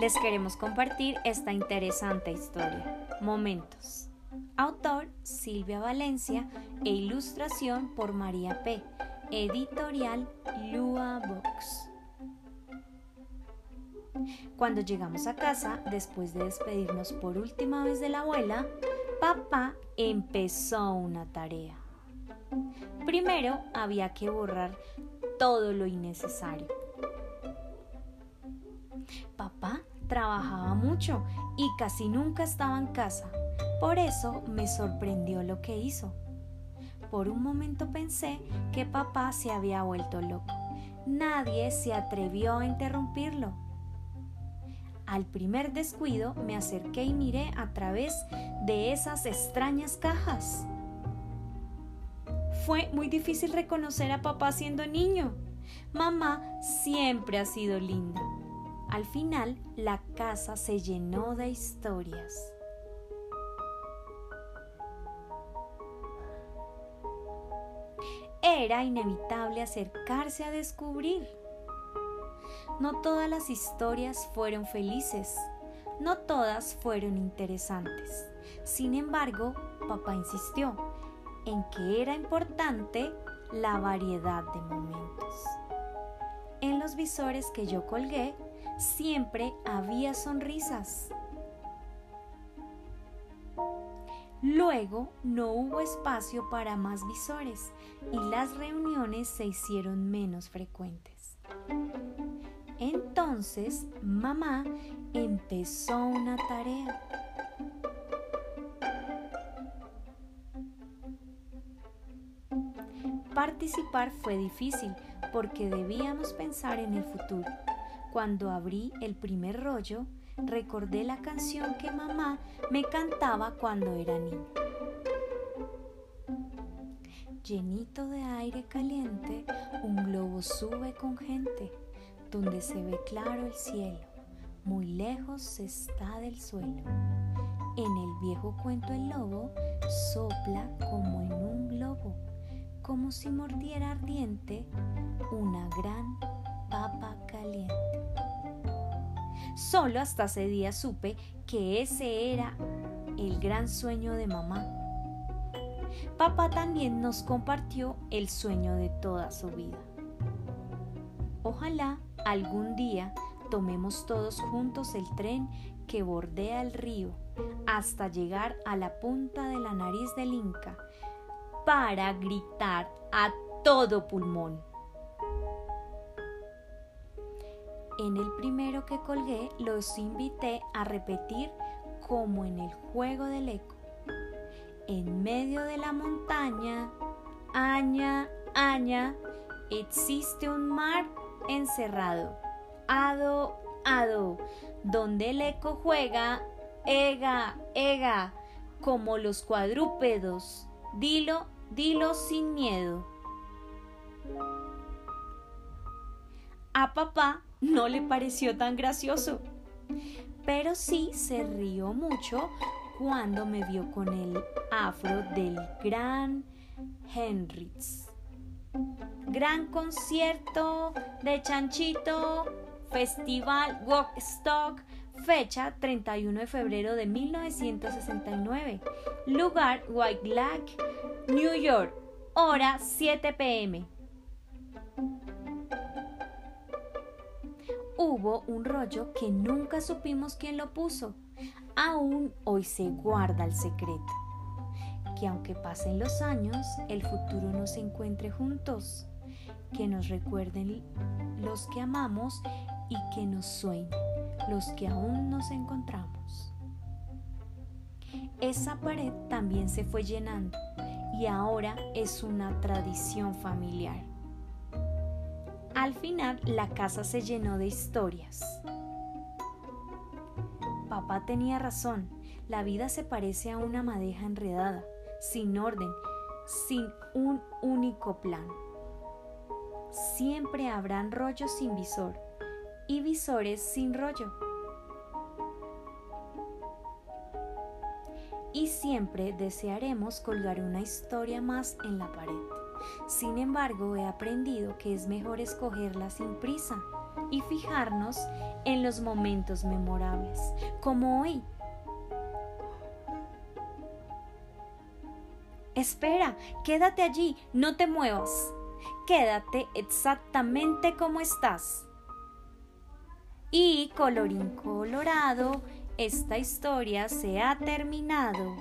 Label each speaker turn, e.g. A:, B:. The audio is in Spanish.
A: les queremos compartir esta interesante historia. Momentos. Autor Silvia Valencia e ilustración por María P. Editorial Lua Books. Cuando llegamos a casa, después de despedirnos por última vez de la abuela, papá empezó una tarea. Primero había que borrar todo lo innecesario. Papá trabajaba mucho y casi nunca estaba en casa. Por eso me sorprendió lo que hizo. Por un momento pensé que papá se había vuelto loco. Nadie se atrevió a interrumpirlo. Al primer descuido me acerqué y miré a través de esas extrañas cajas. Fue muy difícil reconocer a papá siendo niño. Mamá siempre ha sido linda. Al final, la casa se llenó de historias. Era inevitable acercarse a descubrir no todas las historias fueron felices, no todas fueron interesantes. Sin embargo, papá insistió en que era importante la variedad de momentos. En los visores que yo colgué siempre había sonrisas. Luego no hubo espacio para más visores y las reuniones se hicieron menos frecuentes. Entonces mamá empezó una tarea. Participar fue difícil porque debíamos pensar en el futuro. Cuando abrí el primer rollo, recordé la canción que mamá me cantaba cuando era niña. Llenito de aire caliente, un globo sube con gente donde se ve claro el cielo, muy lejos está del suelo. En el viejo cuento el lobo sopla como en un globo, como si mordiera ardiente una gran papa caliente. Solo hasta ese día supe que ese era el gran sueño de mamá. Papá también nos compartió el sueño de toda su vida. Ojalá algún día tomemos todos juntos el tren que bordea el río hasta llegar a la punta de la nariz del Inca para gritar a todo pulmón. En el primero que colgué los invité a repetir como en el juego del eco. En medio de la montaña, aña, aña, existe un mar encerrado, ado, ado, donde el eco juega, ega, ega, como los cuadrúpedos, dilo, dilo sin miedo. A papá no le pareció tan gracioso, pero sí se rió mucho cuando me vio con el afro del gran Henrys. Gran concierto de Chanchito, Festival Woodstock, fecha 31 de febrero de 1969, lugar White Lake, New York, hora 7 pm. Hubo un rollo que nunca supimos quién lo puso. Aún hoy se guarda el secreto que aunque pasen los años, el futuro nos encuentre juntos, que nos recuerden los que amamos y que nos sueñen los que aún nos encontramos. Esa pared también se fue llenando y ahora es una tradición familiar. Al final la casa se llenó de historias. Papá tenía razón, la vida se parece a una madeja enredada sin orden, sin un único plan. Siempre habrán rollos sin visor y visores sin rollo. Y siempre desearemos colgar una historia más en la pared. Sin embargo, he aprendido que es mejor escogerla sin prisa, y fijarnos en los momentos memorables, como hoy. Espera, quédate allí, no te muevas. Quédate exactamente como estás. Y colorín colorado, esta historia se ha terminado.